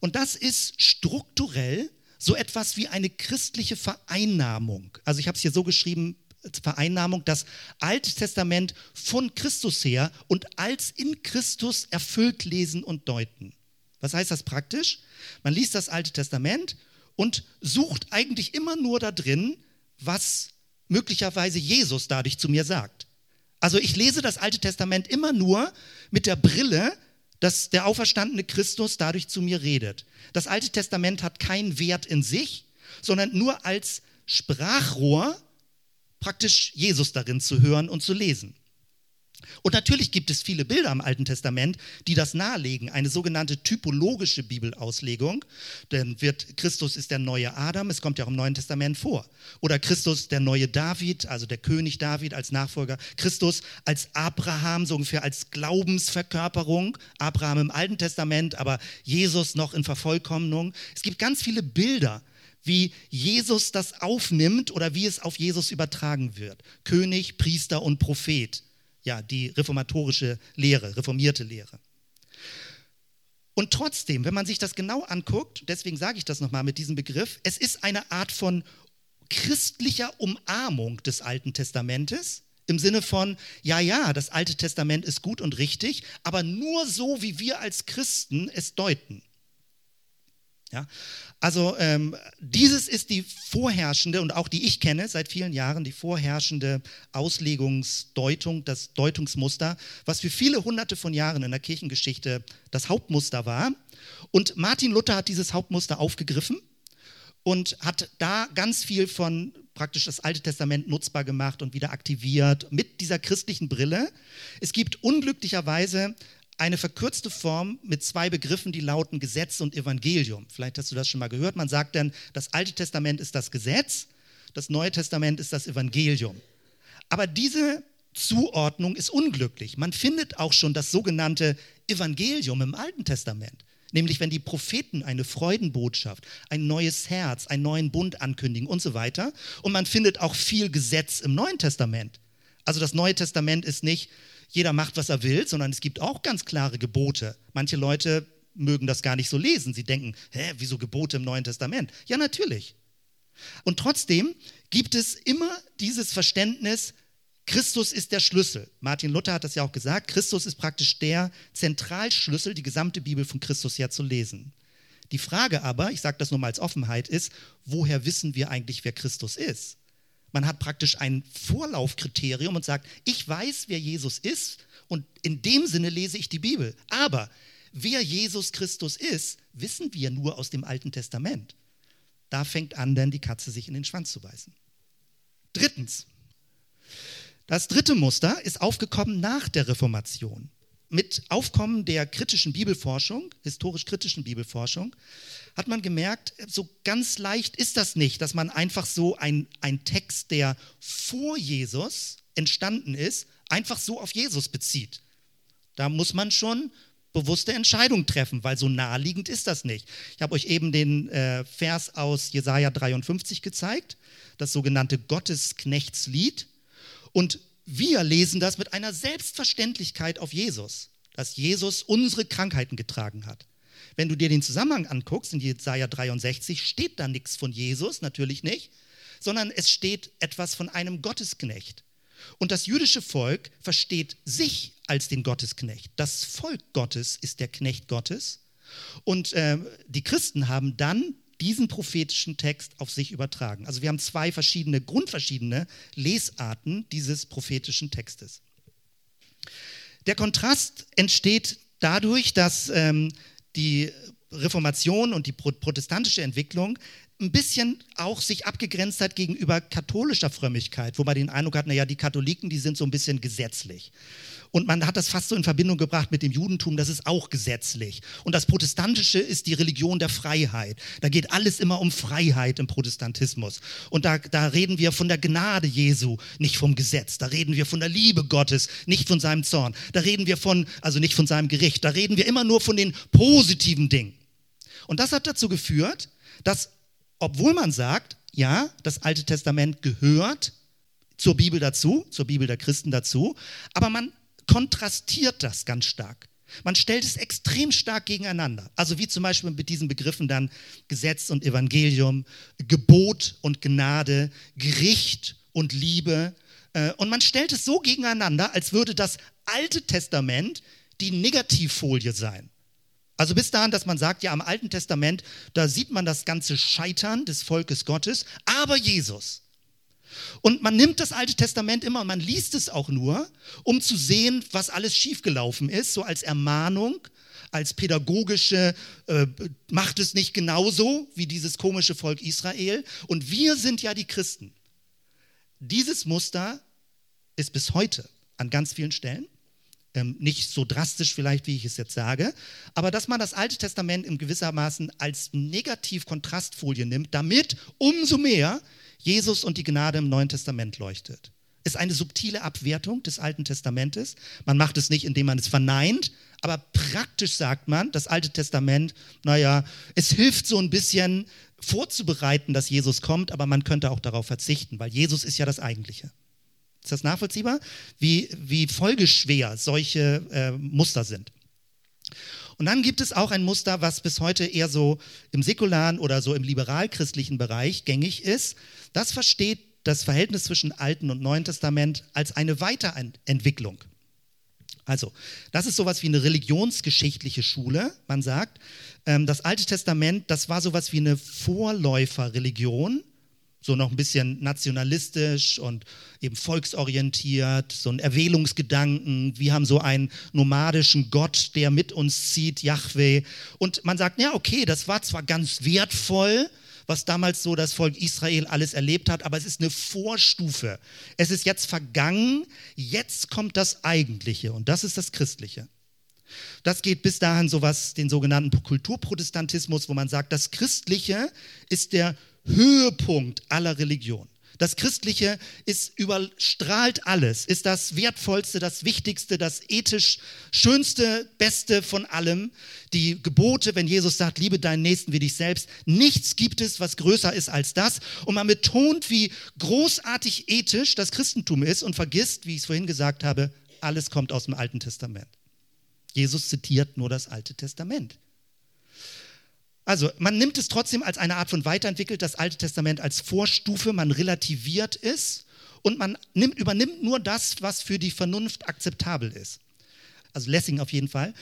Und das ist strukturell so etwas wie eine christliche Vereinnahmung. Also ich habe es hier so geschrieben, Vereinnahmung das Alte Testament von Christus her und als in Christus erfüllt lesen und deuten. Was heißt das praktisch? Man liest das Alte Testament und sucht eigentlich immer nur da drin, was möglicherweise Jesus dadurch zu mir sagt. Also ich lese das Alte Testament immer nur mit der Brille, dass der auferstandene Christus dadurch zu mir redet. Das Alte Testament hat keinen Wert in sich, sondern nur als Sprachrohr praktisch Jesus darin zu hören und zu lesen. Und natürlich gibt es viele Bilder im Alten Testament, die das nahelegen, eine sogenannte typologische Bibelauslegung. Denn wird Christus ist der neue Adam, es kommt ja auch im Neuen Testament vor. Oder Christus der neue David, also der König David als Nachfolger. Christus als Abraham, so ungefähr als Glaubensverkörperung. Abraham im Alten Testament, aber Jesus noch in Vervollkommnung. Es gibt ganz viele Bilder, wie Jesus das aufnimmt oder wie es auf Jesus übertragen wird. König, Priester und Prophet. Ja, die reformatorische Lehre, reformierte Lehre. Und trotzdem, wenn man sich das genau anguckt, deswegen sage ich das nochmal mit diesem Begriff, es ist eine Art von christlicher Umarmung des Alten Testamentes. Im Sinne von, ja, ja, das Alte Testament ist gut und richtig, aber nur so, wie wir als Christen es deuten. Ja? Also ähm, dieses ist die vorherrschende und auch die ich kenne seit vielen Jahren, die vorherrschende Auslegungsdeutung, das Deutungsmuster, was für viele hunderte von Jahren in der Kirchengeschichte das Hauptmuster war. Und Martin Luther hat dieses Hauptmuster aufgegriffen und hat da ganz viel von praktisch das Alte Testament nutzbar gemacht und wieder aktiviert mit dieser christlichen Brille. Es gibt unglücklicherweise eine verkürzte Form mit zwei Begriffen, die lauten Gesetz und Evangelium. Vielleicht hast du das schon mal gehört. Man sagt dann, das Alte Testament ist das Gesetz, das Neue Testament ist das Evangelium. Aber diese Zuordnung ist unglücklich. Man findet auch schon das sogenannte Evangelium im Alten Testament. Nämlich wenn die Propheten eine Freudenbotschaft, ein neues Herz, einen neuen Bund ankündigen und so weiter. Und man findet auch viel Gesetz im Neuen Testament. Also das Neue Testament ist nicht, jeder macht, was er will, sondern es gibt auch ganz klare Gebote. Manche Leute mögen das gar nicht so lesen. Sie denken, hä, wieso Gebote im Neuen Testament? Ja, natürlich. Und trotzdem gibt es immer dieses Verständnis, Christus ist der Schlüssel. Martin Luther hat das ja auch gesagt. Christus ist praktisch der Zentralschlüssel, die gesamte Bibel von Christus her zu lesen. Die Frage aber, ich sage das nur mal als Offenheit, ist, woher wissen wir eigentlich, wer Christus ist? Man hat praktisch ein Vorlaufkriterium und sagt, ich weiß, wer Jesus ist und in dem Sinne lese ich die Bibel. Aber wer Jesus Christus ist, wissen wir nur aus dem Alten Testament. Da fängt an, dann die Katze sich in den Schwanz zu beißen. Drittens. Das dritte Muster ist aufgekommen nach der Reformation mit Aufkommen der kritischen Bibelforschung, historisch-kritischen Bibelforschung, hat man gemerkt, so ganz leicht ist das nicht, dass man einfach so ein, Text, der vor Jesus entstanden ist, einfach so auf Jesus bezieht. Da muss man schon bewusste Entscheidungen treffen, weil so naheliegend ist das nicht. Ich habe euch eben den äh, Vers aus Jesaja 53 gezeigt, das sogenannte Gottesknechtslied. Und wir lesen das mit einer Selbstverständlichkeit auf Jesus, dass Jesus unsere Krankheiten getragen hat. Wenn du dir den Zusammenhang anguckst, in Jesaja 63 steht da nichts von Jesus, natürlich nicht, sondern es steht etwas von einem Gottesknecht. Und das jüdische Volk versteht sich als den Gottesknecht. Das Volk Gottes ist der Knecht Gottes. Und äh, die Christen haben dann diesen prophetischen Text auf sich übertragen. Also wir haben zwei verschiedene, grundverschiedene Lesarten dieses prophetischen Textes. Der Kontrast entsteht dadurch, dass ähm, die Reformation und die protestantische Entwicklung ein bisschen auch sich abgegrenzt hat gegenüber katholischer Frömmigkeit, wo man den Eindruck hat, naja, die Katholiken, die sind so ein bisschen gesetzlich. Und man hat das fast so in Verbindung gebracht mit dem Judentum, das ist auch gesetzlich. Und das Protestantische ist die Religion der Freiheit. Da geht alles immer um Freiheit im Protestantismus. Und da, da reden wir von der Gnade Jesu, nicht vom Gesetz. Da reden wir von der Liebe Gottes, nicht von seinem Zorn. Da reden wir von, also nicht von seinem Gericht. Da reden wir immer nur von den positiven Dingen. Und das hat dazu geführt, dass obwohl man sagt, ja, das Alte Testament gehört zur Bibel dazu, zur Bibel der Christen dazu, aber man kontrastiert das ganz stark. Man stellt es extrem stark gegeneinander. Also wie zum Beispiel mit diesen Begriffen dann Gesetz und Evangelium, Gebot und Gnade, Gericht und Liebe. Äh, und man stellt es so gegeneinander, als würde das Alte Testament die Negativfolie sein. Also bis dahin, dass man sagt, ja, am Alten Testament, da sieht man das ganze Scheitern des Volkes Gottes, aber Jesus. Und man nimmt das Alte Testament immer und man liest es auch nur, um zu sehen, was alles schiefgelaufen ist, so als Ermahnung, als pädagogische, äh, macht es nicht genauso wie dieses komische Volk Israel. Und wir sind ja die Christen. Dieses Muster ist bis heute an ganz vielen Stellen ähm, nicht so drastisch vielleicht, wie ich es jetzt sage, aber dass man das Alte Testament in gewissermaßen als Negativ-Kontrastfolie nimmt, damit umso mehr Jesus und die Gnade im Neuen Testament leuchtet. Ist eine subtile Abwertung des Alten Testamentes. Man macht es nicht, indem man es verneint, aber praktisch sagt man, das Alte Testament, naja, es hilft so ein bisschen vorzubereiten, dass Jesus kommt, aber man könnte auch darauf verzichten, weil Jesus ist ja das Eigentliche. Ist das nachvollziehbar? Wie, wie folgeschwer solche äh, Muster sind. Und dann gibt es auch ein Muster, was bis heute eher so im säkularen oder so im liberal-christlichen Bereich gängig ist. Das versteht das Verhältnis zwischen Alten und Neuen Testament als eine Weiterentwicklung. Also, das ist sowas wie eine religionsgeschichtliche Schule. Man sagt, ähm, das Alte Testament, das war sowas wie eine Vorläuferreligion so noch ein bisschen nationalistisch und eben volksorientiert, so ein Erwählungsgedanken. Wir haben so einen nomadischen Gott, der mit uns zieht, Yahweh. Und man sagt, ja, okay, das war zwar ganz wertvoll, was damals so das Volk Israel alles erlebt hat, aber es ist eine Vorstufe. Es ist jetzt vergangen, jetzt kommt das Eigentliche und das ist das Christliche. Das geht bis dahin so was, den sogenannten Kulturprotestantismus, wo man sagt, das Christliche ist der Höhepunkt aller Religion. Das Christliche ist überstrahlt alles, ist das Wertvollste, das Wichtigste, das ethisch Schönste, Beste von allem. Die Gebote, wenn Jesus sagt, liebe deinen Nächsten wie dich selbst, nichts gibt es, was größer ist als das. Und man betont, wie großartig ethisch das Christentum ist und vergisst, wie ich es vorhin gesagt habe, alles kommt aus dem Alten Testament. Jesus zitiert nur das Alte Testament. Also man nimmt es trotzdem als eine Art von weiterentwickelt, das Alte Testament als Vorstufe, man relativiert es und man nimmt, übernimmt nur das, was für die Vernunft akzeptabel ist. Also Lessing auf jeden Fall.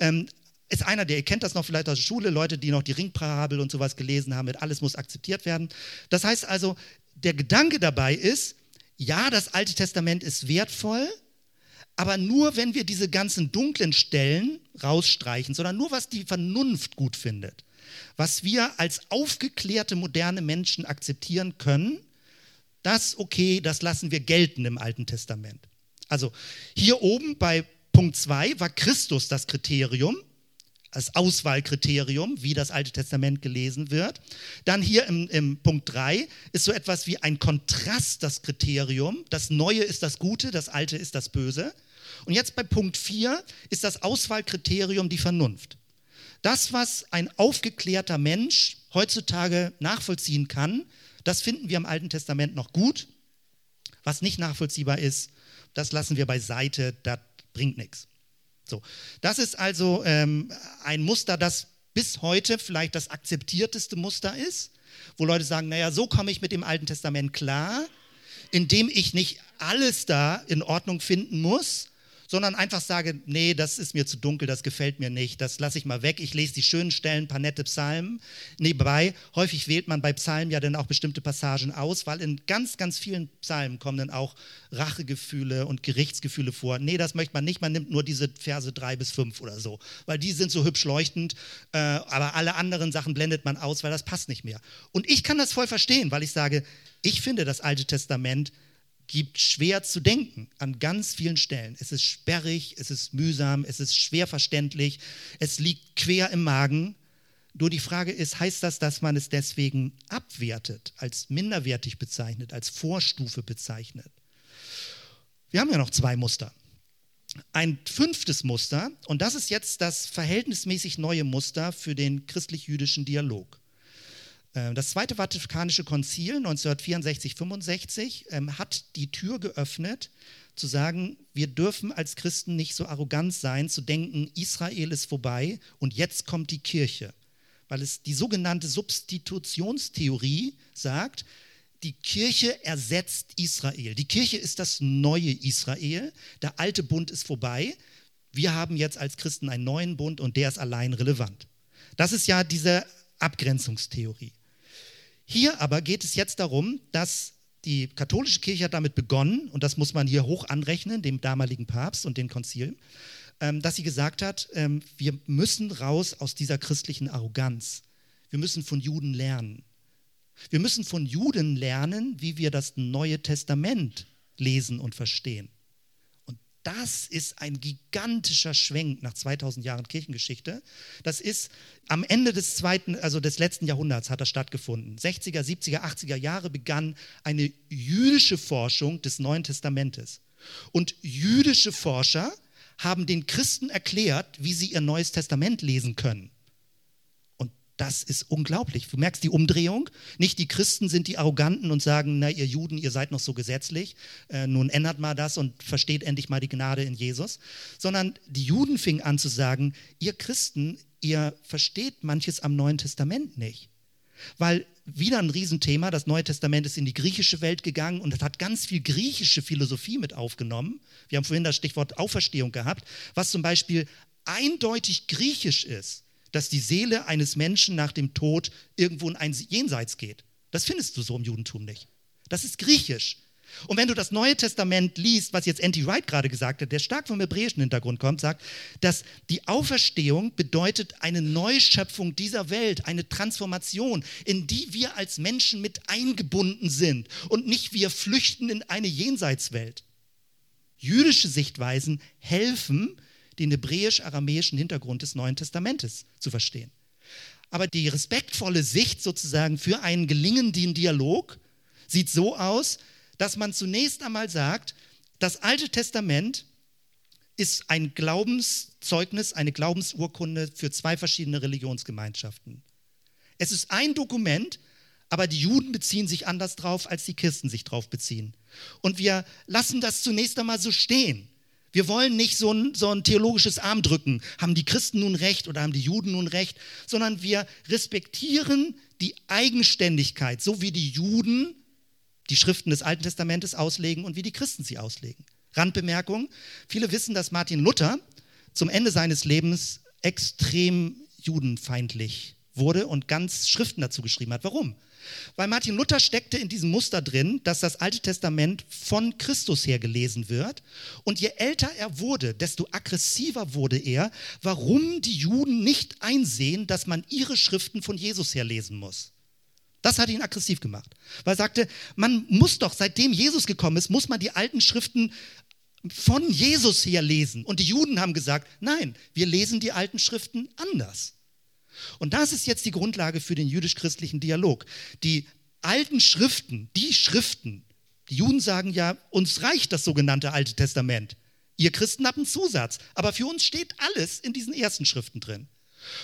Ähm, ist einer, der, ihr kennt das noch vielleicht aus der Schule, Leute, die noch die Ringparabel und sowas gelesen haben, mit alles muss akzeptiert werden. Das heißt also, der Gedanke dabei ist, ja, das Alte Testament ist wertvoll, aber nur, wenn wir diese ganzen dunklen Stellen rausstreichen, sondern nur, was die Vernunft gut findet was wir als aufgeklärte moderne Menschen akzeptieren können, das okay, das lassen wir gelten im Alten Testament. Also hier oben bei Punkt 2 war Christus das Kriterium, als Auswahlkriterium, wie das Alte Testament gelesen wird. Dann hier im, im Punkt 3 ist so etwas wie ein Kontrast das Kriterium. Das Neue ist das Gute, das Alte ist das Böse. Und jetzt bei Punkt 4 ist das Auswahlkriterium die Vernunft. Das, was ein aufgeklärter Mensch heutzutage nachvollziehen kann, das finden wir im Alten Testament noch gut. Was nicht nachvollziehbar ist, das lassen wir beiseite, das bringt nichts. So, das ist also ähm, ein Muster, das bis heute vielleicht das akzeptierteste Muster ist, wo Leute sagen, naja, so komme ich mit dem Alten Testament klar, indem ich nicht alles da in Ordnung finden muss, sondern einfach sage, nee, das ist mir zu dunkel, das gefällt mir nicht, das lasse ich mal weg. Ich lese die schönen Stellen, paar nette Psalmen nebenbei. Häufig wählt man bei Psalmen ja dann auch bestimmte Passagen aus, weil in ganz, ganz vielen Psalmen kommen dann auch Rachegefühle und Gerichtsgefühle vor. Nee, das möchte man nicht, man nimmt nur diese Verse drei bis fünf oder so, weil die sind so hübsch leuchtend, äh, aber alle anderen Sachen blendet man aus, weil das passt nicht mehr. Und ich kann das voll verstehen, weil ich sage, ich finde das Alte Testament gibt schwer zu denken an ganz vielen Stellen. Es ist sperrig, es ist mühsam, es ist schwer verständlich, es liegt quer im Magen. Nur die Frage ist, heißt das, dass man es deswegen abwertet, als minderwertig bezeichnet, als Vorstufe bezeichnet? Wir haben ja noch zwei Muster. Ein fünftes Muster, und das ist jetzt das verhältnismäßig neue Muster für den christlich-jüdischen Dialog. Ähm, das Zweite Vatikanische Konzil 1964-65 ähm, hat die Tür geöffnet, zu sagen, wir dürfen als Christen nicht so arrogant sein, zu denken, Israel ist vorbei und jetzt kommt die Kirche. Weil es die sogenannte Substitutionstheorie sagt, die Kirche ersetzt Israel. Die Kirche ist das neue Israel. Der alte Bund ist vorbei. Wir haben jetzt als Christen einen neuen Bund und der ist allein relevant. Das ist ja diese Abgrenzungstheorie. Hier aber geht es jetzt darum, dass die katholische Kirche hat damit begonnen, und das muss man hier hoch anrechnen, dem damaligen Papst und den Konzilen, ähm, dass sie gesagt hat, ähm, wir müssen raus aus dieser christlichen Arroganz. Wir müssen von Juden lernen. Wir müssen von Juden lernen, wie wir das Neue Testament lesen und verstehen. Das ist ein gigantischer Schwenk nach 2000 Jahren Kirchengeschichte. Das ist am Ende des zweiten, also des letzten Jahrhunderts hat das stattgefunden. 60er, 70er, 80er Jahre begann eine jüdische Forschung des Neuen Testamentes. Und jüdische Forscher haben den Christen erklärt, wie sie ihr Neues Testament lesen können. Das ist unglaublich. Du merkst die Umdrehung. Nicht die Christen sind die Arroganten und sagen, na ihr Juden, ihr seid noch so gesetzlich, äh, nun ändert mal das und versteht endlich mal die Gnade in Jesus, sondern die Juden fingen an zu sagen, ihr Christen, ihr versteht manches am Neuen Testament nicht. Weil wieder ein Riesenthema, das Neue Testament ist in die griechische Welt gegangen und es hat ganz viel griechische Philosophie mit aufgenommen. Wir haben vorhin das Stichwort Auferstehung gehabt, was zum Beispiel eindeutig griechisch ist dass die Seele eines Menschen nach dem Tod irgendwo in ein Jenseits geht. Das findest du so im Judentum nicht. Das ist griechisch. Und wenn du das Neue Testament liest, was jetzt Andy Wright gerade gesagt hat, der stark vom hebräischen Hintergrund kommt, sagt, dass die Auferstehung bedeutet eine Neuschöpfung dieser Welt, eine Transformation, in die wir als Menschen mit eingebunden sind und nicht wir flüchten in eine Jenseitswelt. Jüdische Sichtweisen helfen, den hebräisch-aramäischen Hintergrund des Neuen Testamentes zu verstehen. Aber die respektvolle Sicht sozusagen für einen gelingenden Dialog sieht so aus, dass man zunächst einmal sagt, das Alte Testament ist ein Glaubenszeugnis, eine Glaubensurkunde für zwei verschiedene Religionsgemeinschaften. Es ist ein Dokument, aber die Juden beziehen sich anders drauf, als die Christen sich drauf beziehen. Und wir lassen das zunächst einmal so stehen. Wir wollen nicht so ein, so ein theologisches Armdrücken, haben die Christen nun recht oder haben die Juden nun recht, sondern wir respektieren die Eigenständigkeit, so wie die Juden die Schriften des Alten Testamentes auslegen und wie die Christen sie auslegen. Randbemerkung, viele wissen, dass Martin Luther zum Ende seines Lebens extrem judenfeindlich wurde und ganz Schriften dazu geschrieben hat. Warum? Weil Martin Luther steckte in diesem Muster drin, dass das Alte Testament von Christus her gelesen wird. Und je älter er wurde, desto aggressiver wurde er, warum die Juden nicht einsehen, dass man ihre Schriften von Jesus her lesen muss. Das hat ihn aggressiv gemacht, weil er sagte, man muss doch, seitdem Jesus gekommen ist, muss man die alten Schriften von Jesus her lesen. Und die Juden haben gesagt, nein, wir lesen die alten Schriften anders. Und das ist jetzt die Grundlage für den jüdisch-christlichen Dialog. Die alten Schriften, die Schriften, die Juden sagen ja, uns reicht das sogenannte Alte Testament. Ihr Christen habt einen Zusatz, aber für uns steht alles in diesen ersten Schriften drin.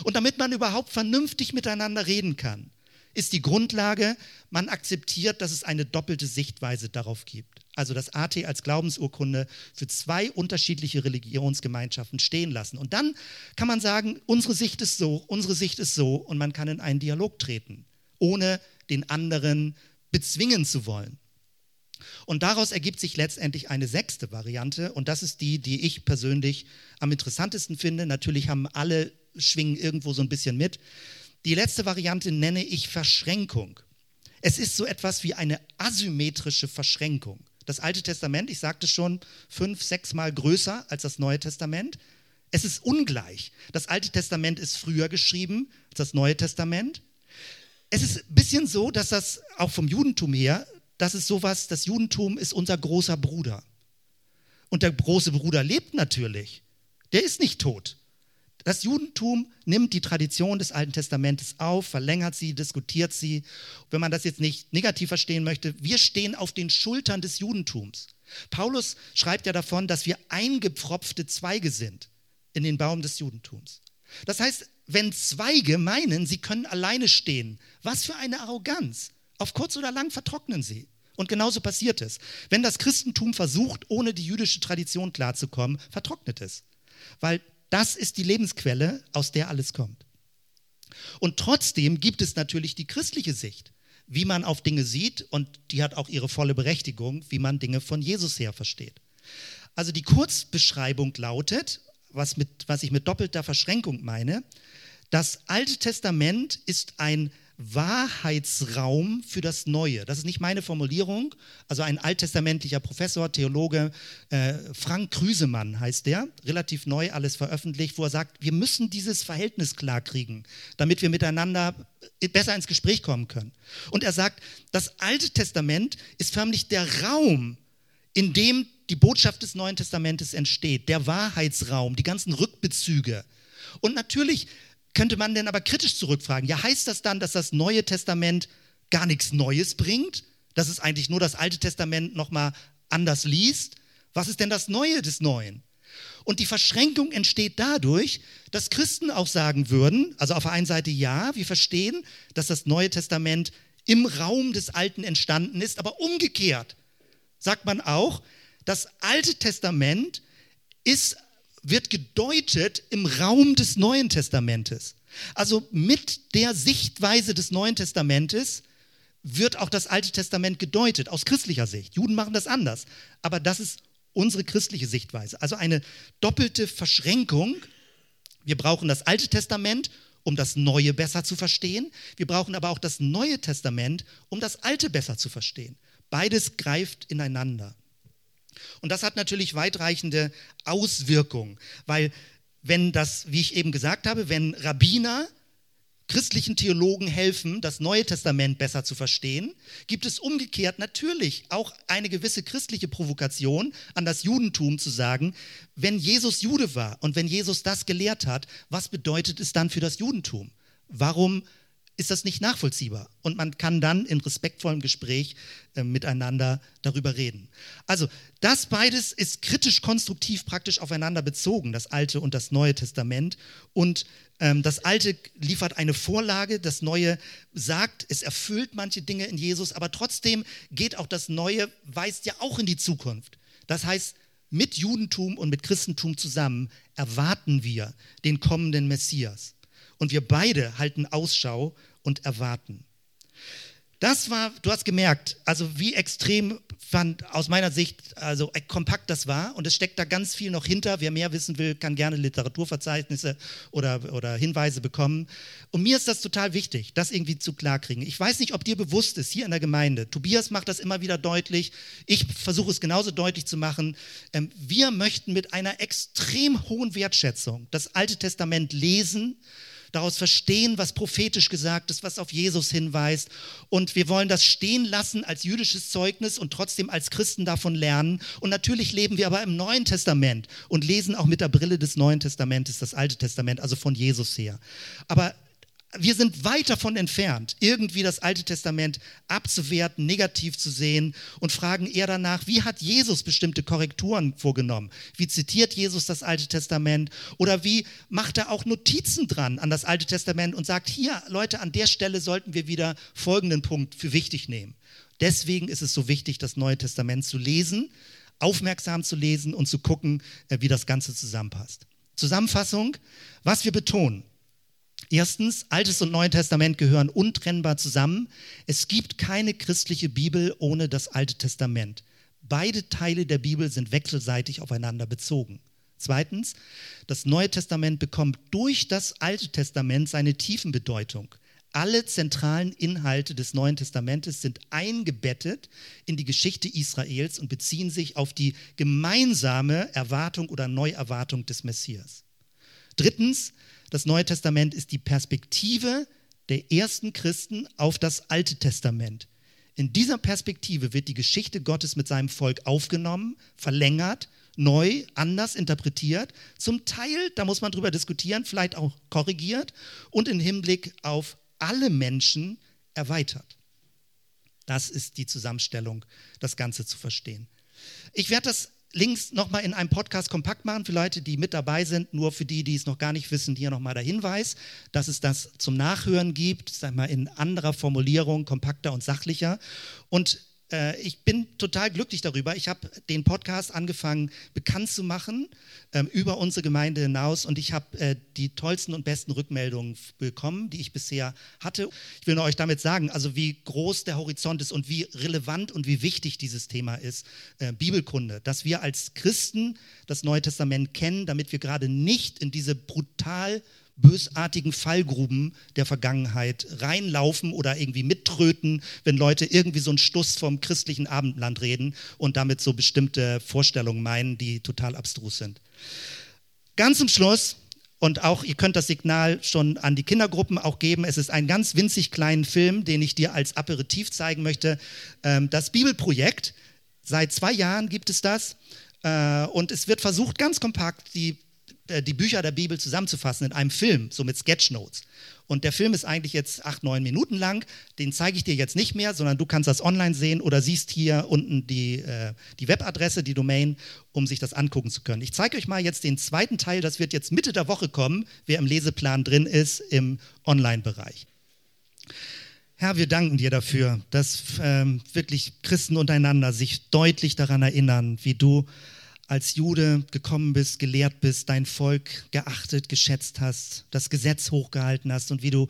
Und damit man überhaupt vernünftig miteinander reden kann, ist die Grundlage, man akzeptiert, dass es eine doppelte Sichtweise darauf gibt. Also das AT als Glaubensurkunde für zwei unterschiedliche Religionsgemeinschaften stehen lassen. Und dann kann man sagen, unsere Sicht ist so, unsere Sicht ist so und man kann in einen Dialog treten, ohne den anderen bezwingen zu wollen. Und daraus ergibt sich letztendlich eine sechste Variante und das ist die, die ich persönlich am interessantesten finde. Natürlich haben alle schwingen irgendwo so ein bisschen mit. Die letzte Variante nenne ich Verschränkung. Es ist so etwas wie eine asymmetrische Verschränkung. Das Alte Testament, ich sagte schon, fünf, sechs Mal größer als das Neue Testament. Es ist ungleich. Das Alte Testament ist früher geschrieben als das Neue Testament. Es ist ein bisschen so, dass das auch vom Judentum her, das ist sowas, das Judentum ist unser großer Bruder. Und der große Bruder lebt natürlich. Der ist nicht tot. Das Judentum nimmt die Tradition des Alten Testamentes auf, verlängert sie, diskutiert sie. Wenn man das jetzt nicht negativ verstehen möchte, wir stehen auf den Schultern des Judentums. Paulus schreibt ja davon, dass wir eingepfropfte Zweige sind in den Baum des Judentums. Das heißt, wenn Zweige meinen, sie können alleine stehen, was für eine Arroganz. Auf kurz oder lang vertrocknen sie. Und genauso passiert es. Wenn das Christentum versucht, ohne die jüdische Tradition klarzukommen, vertrocknet es. Weil das ist die Lebensquelle, aus der alles kommt. Und trotzdem gibt es natürlich die christliche Sicht, wie man auf Dinge sieht, und die hat auch ihre volle Berechtigung, wie man Dinge von Jesus her versteht. Also die Kurzbeschreibung lautet, was, mit, was ich mit doppelter Verschränkung meine, das Alte Testament ist ein Wahrheitsraum für das Neue. Das ist nicht meine Formulierung. Also ein alttestamentlicher Professor, Theologe, äh, Frank Krüsemann heißt der, relativ neu alles veröffentlicht, wo er sagt, wir müssen dieses Verhältnis klarkriegen, damit wir miteinander besser ins Gespräch kommen können. Und er sagt, das Alte Testament ist förmlich der Raum, in dem die Botschaft des Neuen Testamentes entsteht, der Wahrheitsraum, die ganzen Rückbezüge. Und natürlich könnte man denn aber kritisch zurückfragen, ja, heißt das dann, dass das Neue Testament gar nichts Neues bringt? Dass es eigentlich nur das Alte Testament nochmal anders liest? Was ist denn das Neue des Neuen? Und die Verschränkung entsteht dadurch, dass Christen auch sagen würden, also auf der einen Seite ja, wir verstehen, dass das Neue Testament im Raum des Alten entstanden ist, aber umgekehrt sagt man auch, das Alte Testament ist wird gedeutet im Raum des Neuen Testamentes. Also mit der Sichtweise des Neuen Testamentes wird auch das Alte Testament gedeutet, aus christlicher Sicht. Juden machen das anders, aber das ist unsere christliche Sichtweise. Also eine doppelte Verschränkung. Wir brauchen das Alte Testament, um das Neue besser zu verstehen. Wir brauchen aber auch das Neue Testament, um das Alte besser zu verstehen. Beides greift ineinander. Und das hat natürlich weitreichende Auswirkungen, weil wenn das, wie ich eben gesagt habe, wenn Rabbiner christlichen Theologen helfen, das Neue Testament besser zu verstehen, gibt es umgekehrt natürlich auch eine gewisse christliche Provokation an das Judentum zu sagen, wenn Jesus Jude war und wenn Jesus das gelehrt hat, was bedeutet es dann für das Judentum? Warum ist das nicht nachvollziehbar. Und man kann dann in respektvollem Gespräch äh, miteinander darüber reden. Also das beides ist kritisch konstruktiv praktisch aufeinander bezogen, das Alte und das Neue Testament. Und ähm, das Alte liefert eine Vorlage, das Neue sagt, es erfüllt manche Dinge in Jesus, aber trotzdem geht auch das Neue, weist ja auch in die Zukunft. Das heißt, mit Judentum und mit Christentum zusammen erwarten wir den kommenden Messias. Und wir beide halten Ausschau und erwarten. Das war, du hast gemerkt, also wie extrem fand aus meiner Sicht, also äh, kompakt das war. Und es steckt da ganz viel noch hinter. Wer mehr wissen will, kann gerne Literaturverzeichnisse oder, oder Hinweise bekommen. Und mir ist das total wichtig, das irgendwie zu klarkriegen. Ich weiß nicht, ob dir bewusst ist, hier in der Gemeinde, Tobias macht das immer wieder deutlich, ich versuche es genauso deutlich zu machen. Ähm, wir möchten mit einer extrem hohen Wertschätzung das Alte Testament lesen daraus verstehen, was prophetisch gesagt ist, was auf Jesus hinweist. Und wir wollen das stehen lassen als jüdisches Zeugnis und trotzdem als Christen davon lernen. Und natürlich leben wir aber im Neuen Testament und lesen auch mit der Brille des Neuen Testamentes das Alte Testament, also von Jesus her. Aber wir sind weit davon entfernt, irgendwie das Alte Testament abzuwerten, negativ zu sehen und fragen eher danach, wie hat Jesus bestimmte Korrekturen vorgenommen? Wie zitiert Jesus das Alte Testament? Oder wie macht er auch Notizen dran an das Alte Testament und sagt, hier, Leute, an der Stelle sollten wir wieder folgenden Punkt für wichtig nehmen. Deswegen ist es so wichtig, das Neue Testament zu lesen, aufmerksam zu lesen und zu gucken, äh, wie das Ganze zusammenpasst. Zusammenfassung, was wir betonen. Erstens, Altes und Neues Testament gehören untrennbar zusammen. Es gibt keine christliche Bibel ohne das Alte Testament. Beide Teile der Bibel sind wechselseitig aufeinander bezogen. Zweitens, das Neue Testament bekommt durch das Alte Testament seine tiefen Bedeutung. Alle zentralen Inhalte des Neuen Testamentes sind eingebettet in die Geschichte Israels und beziehen sich auf die gemeinsame Erwartung oder Neuerwartung des Messias. Drittens, das Neue Testament ist die Perspektive der ersten Christen auf das Alte Testament. In dieser Perspektive wird die Geschichte Gottes mit seinem Volk aufgenommen, verlängert, neu, anders interpretiert, zum Teil, da muss man drüber diskutieren, vielleicht auch korrigiert und im Hinblick auf alle Menschen erweitert. Das ist die Zusammenstellung, das Ganze zu verstehen. Ich werde das Links nochmal in einem Podcast kompakt machen für Leute, die mit dabei sind. Nur für die, die es noch gar nicht wissen, hier nochmal der Hinweis, dass es das zum Nachhören gibt, sag mal in anderer Formulierung, kompakter und sachlicher. Und äh, ich bin total glücklich darüber. Ich habe den Podcast angefangen bekannt zu machen ähm, über unsere Gemeinde hinaus und ich habe äh, die tollsten und besten Rückmeldungen bekommen, die ich bisher hatte. Ich will nur euch damit sagen, also wie groß der Horizont ist und wie relevant und wie wichtig dieses Thema ist, äh, Bibelkunde, dass wir als Christen das Neue Testament kennen, damit wir gerade nicht in diese brutal bösartigen Fallgruben der Vergangenheit reinlaufen oder irgendwie mittröten, wenn Leute irgendwie so einen Stuss vom christlichen Abendland reden und damit so bestimmte Vorstellungen meinen, die total abstrus sind. Ganz zum Schluss, und auch ihr könnt das Signal schon an die Kindergruppen auch geben. Es ist ein ganz winzig kleinen Film, den ich dir als Aperitif zeigen möchte. Ähm, das Bibelprojekt. Seit zwei Jahren gibt es das. Äh, und es wird versucht, ganz kompakt die die Bücher der Bibel zusammenzufassen in einem Film, so mit Sketchnotes. Und der Film ist eigentlich jetzt acht, neun Minuten lang. Den zeige ich dir jetzt nicht mehr, sondern du kannst das online sehen oder siehst hier unten die, äh, die Webadresse, die Domain, um sich das angucken zu können. Ich zeige euch mal jetzt den zweiten Teil. Das wird jetzt Mitte der Woche kommen, wer im Leseplan drin ist im Online-Bereich. Herr, wir danken dir dafür, dass ähm, wirklich Christen untereinander sich deutlich daran erinnern, wie du als Jude gekommen bist, gelehrt bist, dein Volk geachtet, geschätzt hast, das Gesetz hochgehalten hast und wie du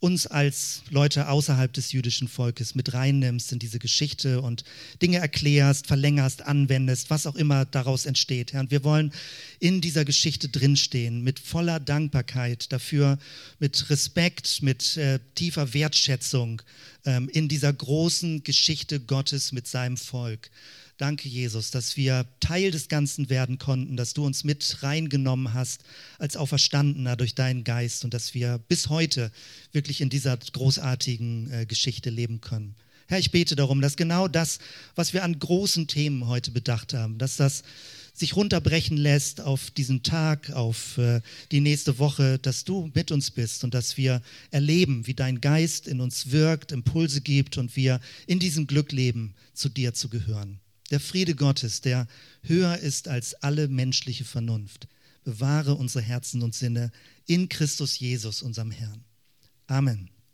uns als Leute außerhalb des jüdischen Volkes mit reinnimmst in diese Geschichte und Dinge erklärst, verlängerst, anwendest, was auch immer daraus entsteht. Herr. Und wir wollen in dieser Geschichte drinstehen, mit voller Dankbarkeit dafür, mit Respekt, mit äh, tiefer Wertschätzung ähm, in dieser großen Geschichte Gottes mit seinem Volk. Danke, Jesus, dass wir Teil des Ganzen werden konnten, dass du uns mit reingenommen hast als Auferstandener durch deinen Geist und dass wir bis heute wirklich in dieser großartigen äh, Geschichte leben können. Herr, ich bete darum, dass genau das, was wir an großen Themen heute bedacht haben, dass das sich runterbrechen lässt auf diesen Tag, auf äh, die nächste Woche, dass du mit uns bist und dass wir erleben, wie dein Geist in uns wirkt, Impulse gibt und wir in diesem Glück leben, zu dir zu gehören. Der Friede Gottes, der höher ist als alle menschliche Vernunft, bewahre unsere Herzen und Sinne in Christus Jesus, unserem Herrn. Amen.